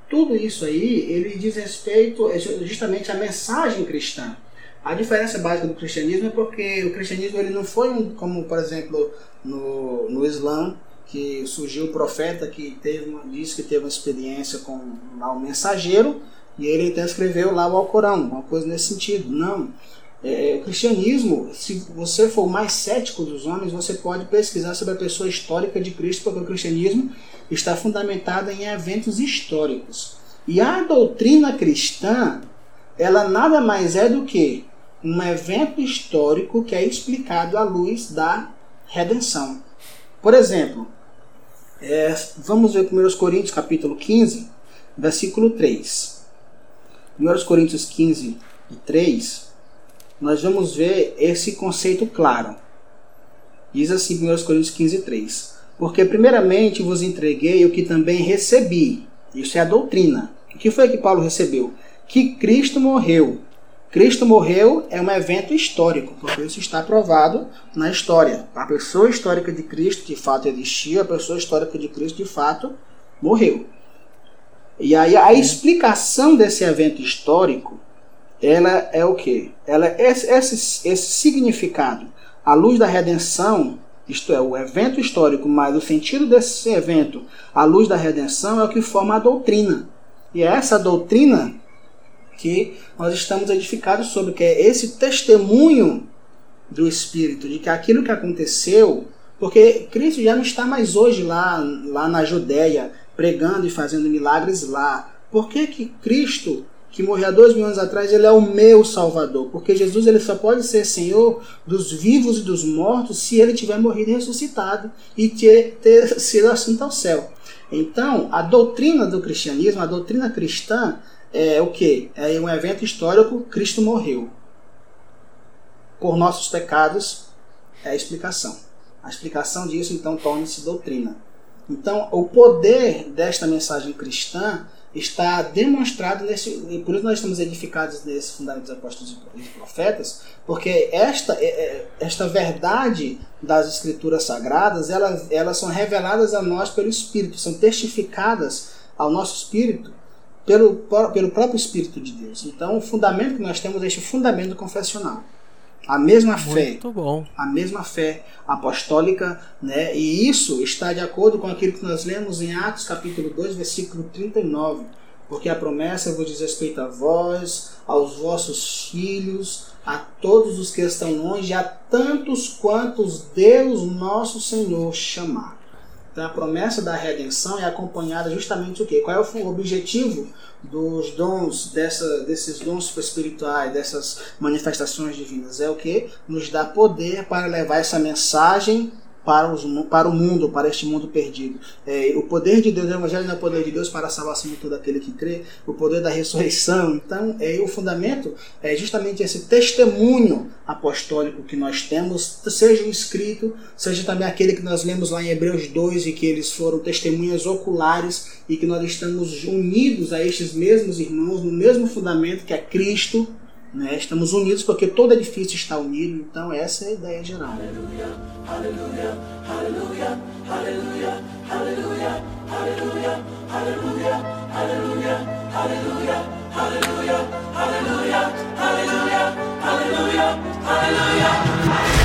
tudo isso aí, ele diz respeito justamente à mensagem cristã. A diferença básica do cristianismo é porque o cristianismo ele não foi um, como, por exemplo, no, no Islã, que surgiu o profeta que teve uma, disse que teve uma experiência com lá, um mensageiro e ele então escreveu lá o Alcorão, uma coisa nesse sentido. Não. É, o cristianismo, se você for mais cético dos homens, você pode pesquisar sobre a pessoa histórica de Cristo, porque o cristianismo está fundamentado em eventos históricos. E a doutrina cristã, ela nada mais é do que um evento histórico que é explicado à luz da redenção. Por exemplo, é, vamos ver 1 Coríntios capítulo 15, versículo 3. 1 Coríntios 15 e 3 nós vamos ver esse conceito claro. Diz assim 1 Coríntios 15, 3. Porque primeiramente vos entreguei o que também recebi. Isso é a doutrina. O que foi que Paulo recebeu? Que Cristo morreu. Cristo morreu é um evento histórico, porque isso está provado na história. A pessoa histórica de Cristo de fato existiu, a pessoa histórica de Cristo de fato morreu. E aí a explicação desse evento histórico ela é o que? Ela esse, esse, esse significado. A luz da redenção, isto é, o evento histórico, mas o sentido desse evento, a luz da redenção, é o que forma a doutrina. E é essa doutrina que nós estamos edificados sobre, que é esse testemunho do Espírito, de que aquilo que aconteceu, porque Cristo já não está mais hoje lá, lá na Judéia, pregando e fazendo milagres lá. Por que, que Cristo que morreu há dois mil anos atrás, ele é o meu Salvador. Porque Jesus ele só pode ser Senhor dos vivos e dos mortos se ele tiver morrido e ressuscitado e ter, ter sido assunto ao céu. Então, a doutrina do cristianismo, a doutrina cristã, é o que? É um evento histórico, Cristo morreu. Por nossos pecados, é a explicação. A explicação disso, então, torna-se doutrina. Então, o poder desta mensagem cristã está demonstrado nesse. Por isso nós estamos edificados nesse fundamento dos apóstolos e profetas, porque esta, é, é, esta verdade das escrituras sagradas, elas, elas são reveladas a nós pelo Espírito, são testificadas ao nosso Espírito pelo, pelo próprio Espírito de Deus. Então, o fundamento que nós temos é este fundamento confessional. A mesma fé. A mesma fé apostólica, né? E isso está de acordo com aquilo que nós lemos em Atos capítulo 2, versículo 39. Porque a promessa vos diz respeito a vós, aos vossos filhos, a todos os que estão longe, a tantos quantos Deus nosso Senhor chamar. Então a promessa da redenção é acompanhada justamente o quê? Qual é o objetivo dos dons, dessa, desses dons espirituais, dessas manifestações divinas? É o que? Nos dá poder para levar essa mensagem para, os, para o mundo, para este mundo perdido. É, o poder de Deus, o Evangelho não é o poder de Deus para a salvação de todo aquele que crê, o poder da ressurreição. Então, é, o fundamento é justamente esse testemunho apostólico que nós temos, seja o escrito, seja também aquele que nós lemos lá em Hebreus 2 e que eles foram testemunhas oculares e que nós estamos unidos a estes mesmos irmãos no mesmo fundamento que é Cristo né? Estamos unidos porque todo edifício está unido, então essa é a ideia geral. Aleluia, aleluia, aleluia, aleluia, aleluia, aleluia, aleluia, aleluia, aleluia, aleluia, aleluia, aleluia, aleluia, aleluia.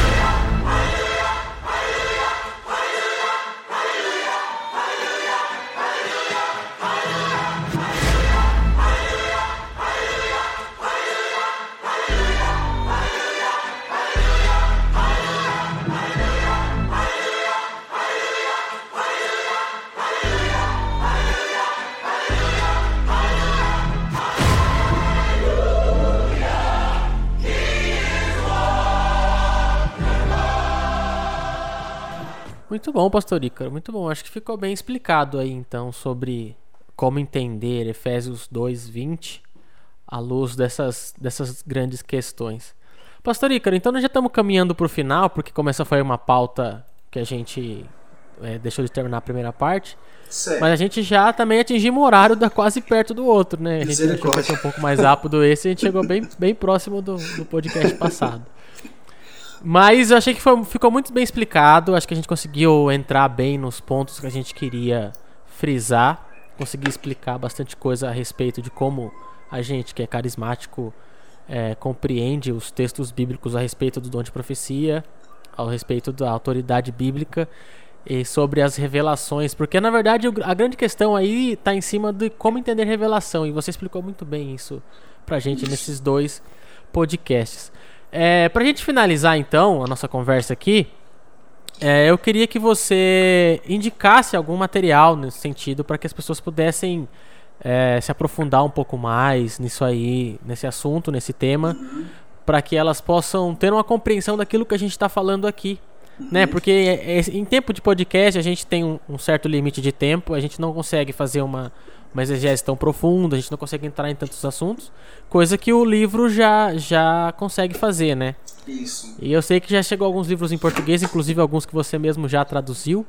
Muito bom, pastor Ícaro, muito bom. Acho que ficou bem explicado aí então sobre como entender Efésios 2:20 à luz dessas, dessas grandes questões. Pastor Ícaro, então nós já estamos caminhando para o final, porque como essa foi uma pauta que a gente é, deixou de terminar a primeira parte. Mas a gente já também atingimos o horário da quase perto do outro, né? A gente achou que ser um pouco mais rápido esse, a gente chegou bem, bem próximo do, do podcast passado. Mas eu achei que foi, ficou muito bem explicado. Acho que a gente conseguiu entrar bem nos pontos que a gente queria frisar. Consegui explicar bastante coisa a respeito de como a gente, que é carismático, é, compreende os textos bíblicos a respeito do dom de profecia, ao respeito da autoridade bíblica e sobre as revelações. Porque na verdade a grande questão aí está em cima de como entender revelação. E você explicou muito bem isso pra gente nesses dois podcasts. É, pra gente finalizar então a nossa conversa aqui, é, eu queria que você indicasse algum material nesse sentido para que as pessoas pudessem é, se aprofundar um pouco mais nisso aí, nesse assunto, nesse tema, uhum. para que elas possam ter uma compreensão daquilo que a gente está falando aqui. Né? Porque é, é, em tempo de podcast a gente tem um certo limite de tempo, a gente não consegue fazer uma, uma exegese tão profunda, a gente não consegue entrar em tantos assuntos, coisa que o livro já, já consegue fazer, né? Isso. E eu sei que já chegou alguns livros em português, inclusive alguns que você mesmo já traduziu,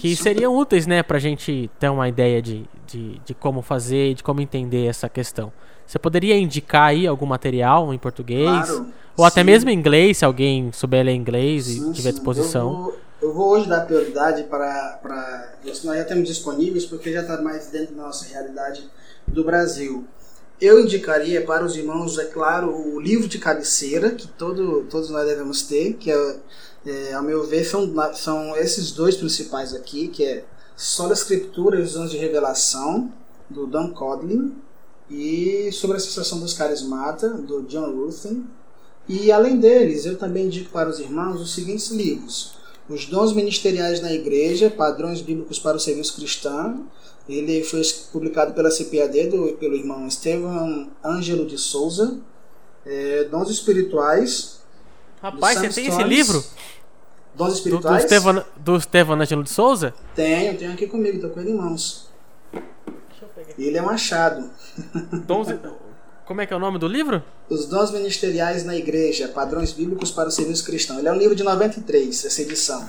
que Isso. seriam úteis, né, pra gente ter uma ideia de, de, de como fazer, de como entender essa questão. Você poderia indicar aí algum material em português? Claro. Ou até mesmo em inglês, se alguém souber ler inglês sim, e tiver disposição. Eu vou, eu vou hoje dar prioridade para, para que nós já temos disponíveis, porque já está mais dentro da nossa realidade do Brasil. Eu indicaria para os irmãos, é claro, o livro de cabeceira, que todo, todos nós devemos ter, que é, é, ao meu ver são, são esses dois principais aqui, que é Só da Escritura e Anos de Revelação, do Dan Codlin, e sobre a Associação dos Carismata, do John Ruthven. E além deles, eu também indico para os irmãos os seguintes livros. Os dons ministeriais na igreja, padrões bíblicos para o serviço cristão. Ele foi publicado pela CPAD, do, pelo irmão Estevam Ângelo de Souza. É, dons espirituais. Rapaz, você tem esse livro? Dons espirituais? Do, Estevam, do Estevam Ângelo de Souza? Tenho, tenho aqui comigo, estou com ele em mãos. Ele é Machado. Dons, como é que é o nome do livro? Os Dons Ministeriais na Igreja, Padrões Bíblicos para o Serviço Cristão. Ele é um livro de 93, essa edição.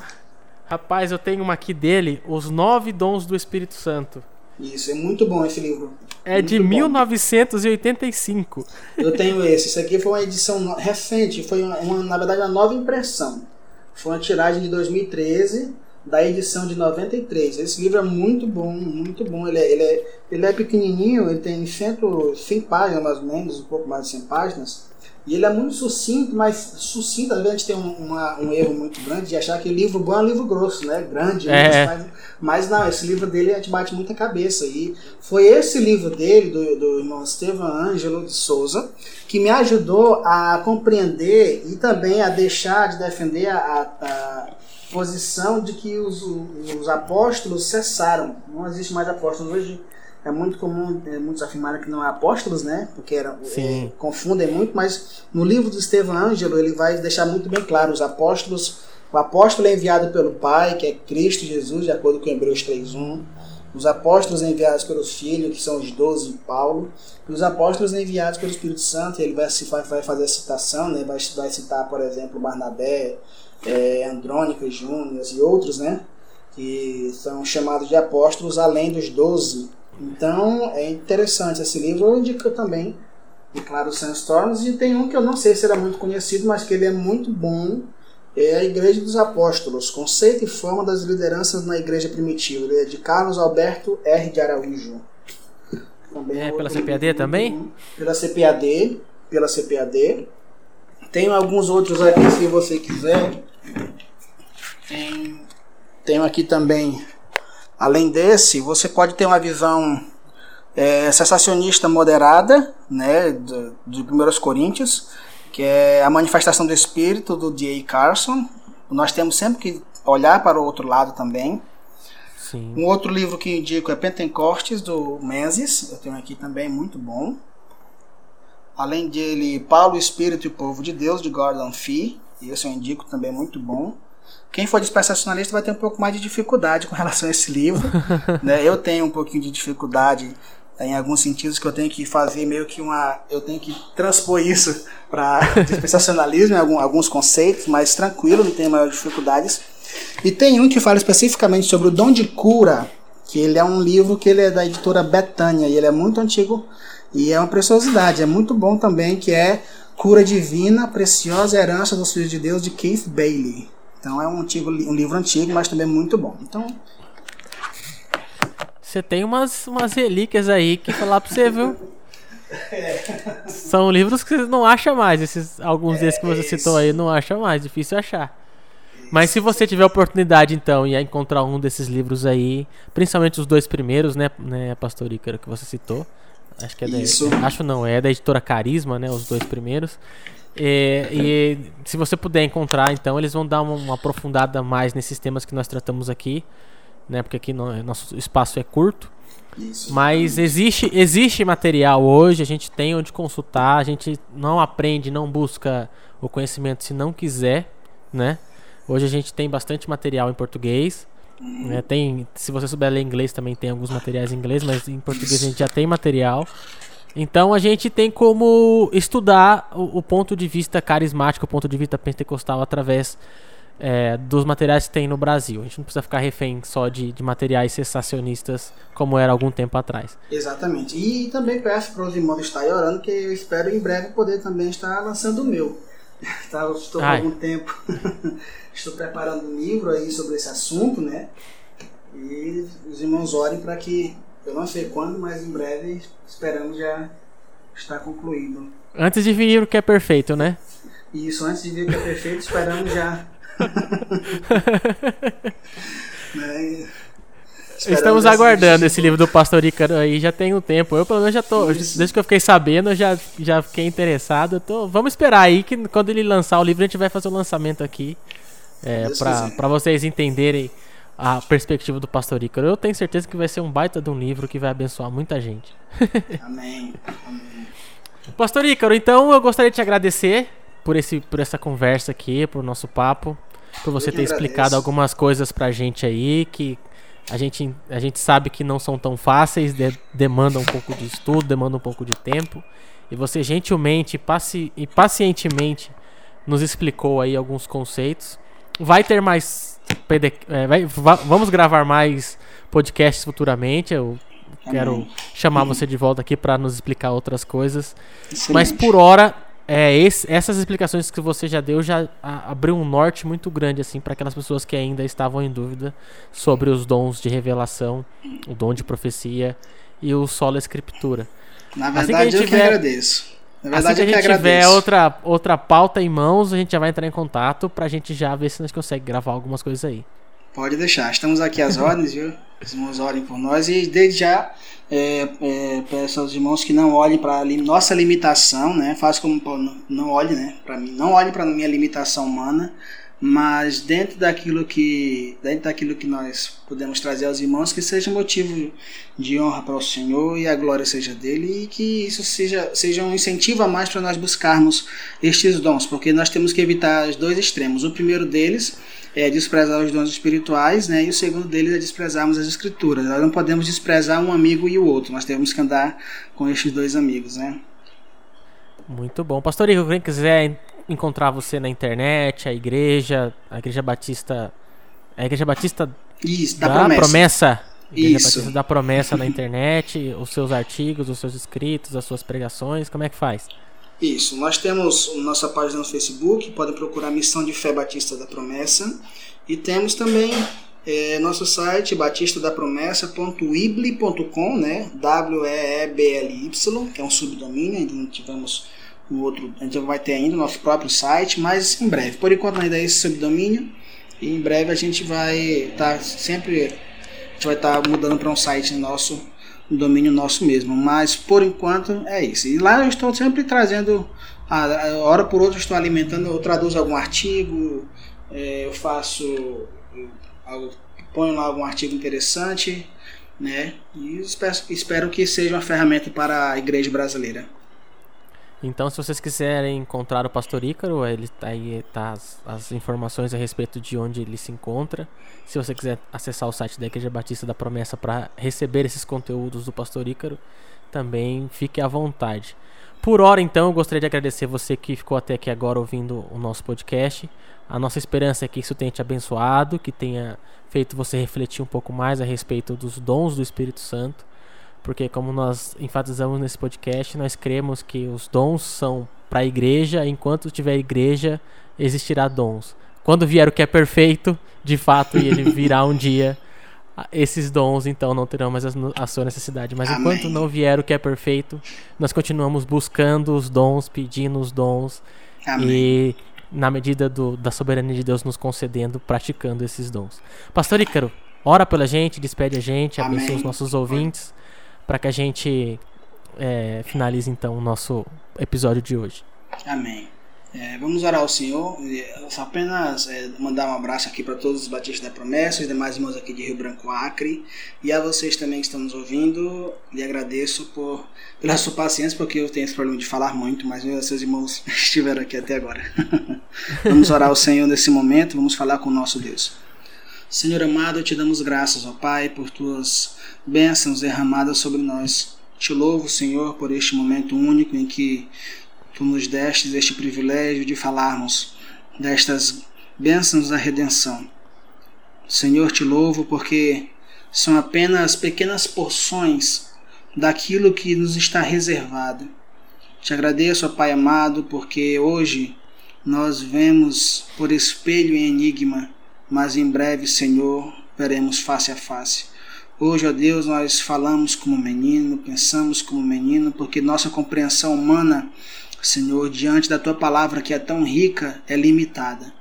Rapaz, eu tenho uma aqui dele, Os Nove Dons do Espírito Santo. Isso, é muito bom esse livro. É muito de bom. 1985. Eu tenho esse. Isso aqui foi uma edição recente, foi uma, na verdade uma nova impressão. Foi uma tiragem de 2013 da edição de 93. Esse livro é muito bom, muito bom. Ele é, ele é, ele é pequenininho, ele tem 100, 100 páginas mais ou menos, um pouco mais de 100 páginas. E ele é muito sucinto, mas sucinto, às vezes a gente tem um, uma, um erro muito grande de achar que livro bom é um livro grosso, né? Grande, é. mas, mas, não, esse livro dele a gente bate muita cabeça. E foi esse livro dele, do, do irmão Estevam Ângelo de Souza, que me ajudou a compreender e também a deixar de defender a, a posição de que os, os apóstolos cessaram. Não existe mais apóstolos hoje. É muito comum é, muitos afirmarem que não há apóstolos, né? Porque era, é, confundem muito, mas no livro do Estevão Ângelo ele vai deixar muito bem claro: os apóstolos, o apóstolo é enviado pelo Pai, que é Cristo Jesus, de acordo com Hebreus 3.1 os apóstolos enviados pelos filhos, que são os doze de Paulo, e os apóstolos enviados pelo Espírito Santo, ele vai, vai fazer a citação, né? vai, vai citar, por exemplo, Barnabé, é, Andrônica, Júnior e outros, né? que são chamados de apóstolos além dos doze. Então é interessante esse livro, eu indico também, e claro, Sandstorms, e tem um que eu não sei se era muito conhecido, mas que ele é muito bom, é a Igreja dos Apóstolos, Conceito e Forma das Lideranças na Igreja Primitiva, é de Carlos Alberto R. de Araújo. Também é pela CPAD também? Pela CPAD, pela CPAD. Tem alguns outros aqui, se você quiser. Tem, tenho aqui também, além desse, você pode ter uma visão é, sensacionista moderada, né, de, de 1 Coríntios, que é a manifestação do espírito do D.A. Carson. Nós temos sempre que olhar para o outro lado também. Sim. Um outro livro que indico é Pentecostes, do Menzies. Eu tenho aqui também, muito bom. Além dele, Paulo, Espírito e o Povo de Deus, de Gordon Fee. Esse eu indico também, muito bom. Quem for dispensacionalista vai ter um pouco mais de dificuldade com relação a esse livro. né? Eu tenho um pouquinho de dificuldade em alguns sentidos que eu tenho que fazer meio que uma. Eu tenho que transpor isso para dispensacionalismo, em alguns conceitos, mas tranquilo, não tenho maiores dificuldades. E tem um que fala especificamente sobre o dom de cura, que ele é um livro que ele é da editora Betânia, e ele é muito antigo e é uma preciosidade, é muito bom também, que é Cura Divina, Preciosa Herança dos Filhos de Deus, de Keith Bailey. Então é um, antigo, um livro antigo, mas também muito bom. Então você tem umas, umas relíquias aí que falar pra você, viu? São livros que você não acha mais. Esses, alguns é, desses que você citou aí não acha mais, difícil achar. Mas se você tiver oportunidade, então, e encontrar um desses livros aí, principalmente os dois primeiros, né, né Pastor Ícaro, que você citou. Acho que é Isso. da. Acho não, é da editora Carisma, né? Os dois primeiros. E, e se você puder encontrar, então, eles vão dar uma, uma aprofundada mais nesses temas que nós tratamos aqui né? Porque aqui no, nosso espaço é curto. Isso, Mas existe, existe material hoje, a gente tem onde consultar, a gente não aprende, não busca o conhecimento se não quiser, né? Hoje a gente tem bastante material em português. Né? Tem, se você souber ler inglês, também tem alguns materiais em inglês, mas em português a gente já tem material. Então a gente tem como estudar o, o ponto de vista carismático, o ponto de vista pentecostal através é, dos materiais que tem no Brasil. A gente não precisa ficar refém só de, de materiais sensacionistas como era algum tempo atrás. Exatamente. E também peço para os irmãos estarem orando que eu espero em breve poder também estar lançando o meu. Tá, estou há algum tempo. estou preparando um livro aí sobre esse assunto, né? E os irmãos orem para que, eu não sei quando, mas em breve esperamos já estar concluído. Antes de vir o que é perfeito, né? Isso, antes de vir o que é perfeito, esperamos já né? Estamos aguardando esse livro do Pastor Ícaro aí já tem um tempo. Eu pelo menos já tô, Isso. desde que eu fiquei sabendo, eu já, já fiquei interessado. Tô, vamos esperar aí que quando ele lançar o livro a gente vai fazer o um lançamento aqui é, para vocês entenderem a perspectiva do Pastor Ícaro. Eu tenho certeza que vai ser um baita de um livro que vai abençoar muita gente. Amém. Amém. Pastor Ícaro, então eu gostaria de te agradecer por, esse, por essa conversa aqui, por nosso papo, por você ter explicado algumas coisas pra gente aí que a gente, a gente sabe que não são tão fáceis, de, demandam um pouco de estudo, demandam um pouco de tempo. E você gentilmente paci e pacientemente nos explicou aí alguns conceitos. Vai ter mais. PD, é, vai, vamos gravar mais podcasts futuramente. Eu quero Amém. chamar você de volta aqui para nos explicar outras coisas. Excelente. Mas por hora é, esse, essas explicações que você já deu já abriu um norte muito grande assim para aquelas pessoas que ainda estavam em dúvida sobre os dons de revelação, o dom de profecia e o solo escritura. Na verdade, assim que eu tiver, que agradeço. Na verdade, assim que a gente tiver outra, outra pauta em mãos, a gente já vai entrar em contato pra gente já ver se nós consegue gravar algumas coisas aí. Pode deixar. Estamos aqui às ordens, viu? Os irmãos orem por nós e desde já é, é, peço aos irmãos que não olhem para a nossa limitação, né? Faça como não olhe, né? Para mim, não olhe para minha limitação humana, mas dentro daquilo que dentro daquilo que nós podemos trazer aos irmãos que seja motivo de honra para o Senhor e a glória seja dele e que isso seja seja um incentivo a mais para nós buscarmos estes dons porque nós temos que evitar os dois extremos. O primeiro deles é desprezar os dons espirituais né e o segundo deles é desprezarmos as escrituras. Nós não podemos desprezar um amigo e o outro nós temos que andar com estes dois amigos né. Muito bom. Pastor Igor, quem quiser encontrar você na internet, a igreja, a Igreja Batista. A Igreja Batista Isso, da, da promessa. promessa. Igreja Isso. Batista da promessa na internet, os seus artigos, os seus escritos, as suas pregações, como é que faz? Isso, nós temos nossa página no Facebook, podem procurar Missão de Fé Batista da Promessa. E temos também é, nosso site batistadapromessa.wibly.com, né? W-E-E-B-L-Y, que é um subdomínio, ainda não tivemos o outro, a gente vai ter ainda o nosso próprio site, mas em breve. Por enquanto ainda é esse subdomínio e em breve a gente vai estar tá sempre a gente vai estar tá mudando para um site nosso, um domínio nosso mesmo, mas por enquanto é isso. E lá eu estou sempre trazendo a, a hora por outra eu estou alimentando, eu traduzo algum artigo, é, eu faço eu, ponho lá algum artigo interessante, né? E espero, espero que seja uma ferramenta para a igreja brasileira. Então, se vocês quiserem encontrar o Pastor Ícaro, ele tá aí tá as, as, informações a respeito de onde ele se encontra. Se você quiser acessar o site da Igreja Batista da Promessa para receber esses conteúdos do Pastor Ícaro, também fique à vontade. Por hora, então, eu gostaria de agradecer você que ficou até aqui agora ouvindo o nosso podcast. A nossa esperança é que isso tenha te abençoado, que tenha feito você refletir um pouco mais a respeito dos dons do Espírito Santo porque como nós enfatizamos nesse podcast, nós cremos que os dons são para a igreja, enquanto tiver igreja, existirá dons. Quando vier o que é perfeito, de fato, e ele virá um dia, esses dons então não terão mais a sua necessidade. Mas Amém. enquanto não vier o que é perfeito, nós continuamos buscando os dons, pedindo os dons Amém. e na medida do, da soberania de Deus nos concedendo, praticando esses dons. Pastor Ícaro, ora pela gente, despede a gente, abençoa Amém. os nossos ouvintes para que a gente é, finalize então o nosso episódio de hoje. Amém. É, vamos orar ao Senhor. Só apenas é, mandar um abraço aqui para todos os batistas da promessa, os demais irmãos aqui de Rio Branco Acre. E a vocês também que estão nos ouvindo, lhe agradeço por, pela sua paciência, porque eu tenho esse problema de falar muito, mas meus seus irmãos estiveram aqui até agora. vamos orar ao Senhor nesse momento, vamos falar com o nosso Deus. Senhor amado, te damos graças, ó Pai, por tuas bênçãos derramadas sobre nós. Te louvo, Senhor, por este momento único em que tu nos destes este privilégio de falarmos destas bênçãos da redenção. Senhor, te louvo porque são apenas pequenas porções daquilo que nos está reservado. Te agradeço, ó Pai amado, porque hoje nós vemos por espelho e enigma, mas em breve, Senhor, veremos face a face. Hoje, ó Deus, nós falamos como menino, pensamos como menino, porque nossa compreensão humana, Senhor, diante da tua palavra que é tão rica, é limitada.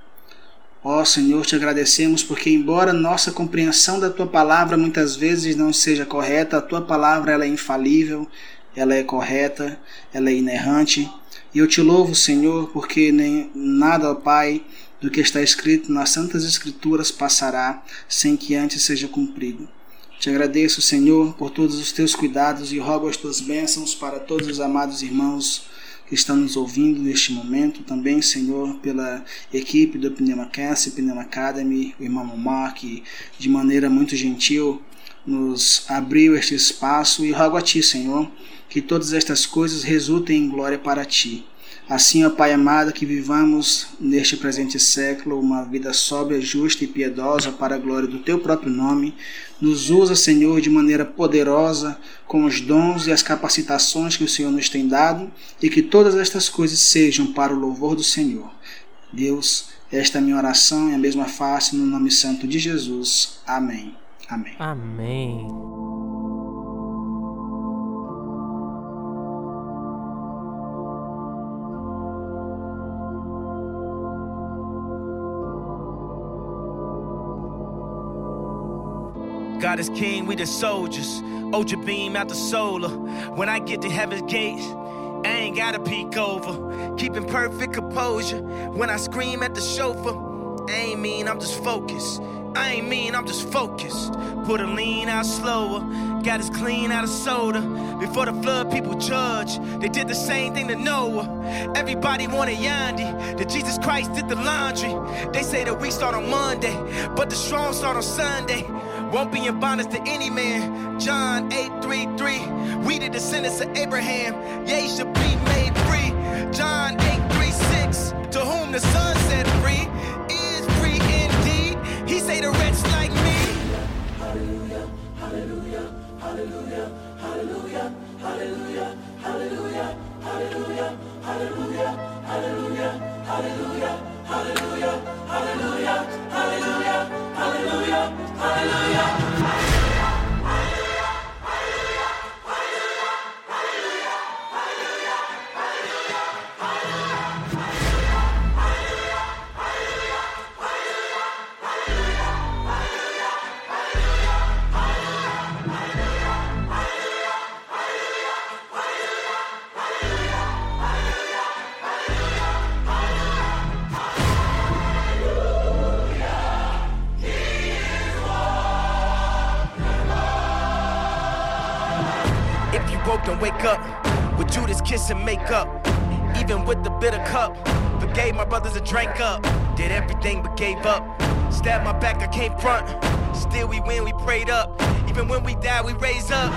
Ó Senhor, te agradecemos porque, embora nossa compreensão da tua palavra muitas vezes não seja correta, a tua palavra ela é infalível, ela é correta, ela é inerrante. E eu te louvo, Senhor, porque nem nada, Pai, do que está escrito nas Santas Escrituras passará sem que antes seja cumprido. Te agradeço, Senhor, por todos os teus cuidados e rogo as tuas bênçãos para todos os amados irmãos que estão nos ouvindo neste momento. Também, Senhor, pela equipe do Pneumacast, Pneuma Academy, o irmão Omar, que de maneira muito gentil nos abriu este espaço e rogo a Ti, Senhor, que todas estas coisas resultem em glória para Ti. Assim, ó Pai amado, que vivamos neste presente século uma vida sóbria, justa e piedosa para a glória do Teu próprio nome. Nos usa, Senhor, de maneira poderosa com os dons e as capacitações que o Senhor nos tem dado e que todas estas coisas sejam para o louvor do Senhor. Deus, esta é minha oração e a mesma face no nome santo de Jesus. Amém. Amém. Amém. God is king, we the soldiers. Ultra beam out the solar. When I get to heaven's gates, I ain't gotta peek over. Keeping perfect composure. When I scream at the chauffeur, I ain't mean, I'm just focused. I ain't mean, I'm just focused. Put a lean out slower, got us clean out of soda. Before the flood, people judge. They did the same thing to Noah. Everybody wanted Yandi, that Jesus Christ did the laundry. They say that we start on Monday, but the strong start on Sunday. Won't be in bondage to any man. John 8:33. We the descendants of Abraham. Ye should be made free. John 8:36. To whom the Son set free is free indeed. He say the wretch like me. Hallelujah, hallelujah, hallelujah, hallelujah, hallelujah, hallelujah, hallelujah, hallelujah, hallelujah, hallelujah, hallelujah, hallelujah, hallelujah, hallelujah, hallelujah. With the bitter cup, forgave my brothers and drank up. Did everything but gave up. Stabbed my back, I came front. Still we win, we prayed up. Even when we die, we raise up.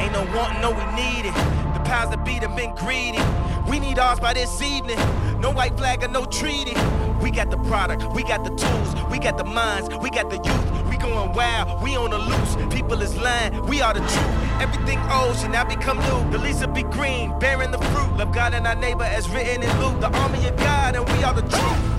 Ain't no wanting, no we need it. The powers that beat have been greedy. We need ours by this evening. No white flag or no treaty. We got the product, we got the tools, we got the minds, we got the youth. We going wild, we on the loose. People is lying, we are the truth. Everything old should now become new. The leaves will be green, bearing the fruit. Love God and our neighbor as written in Luke. The army of God, and we are the truth.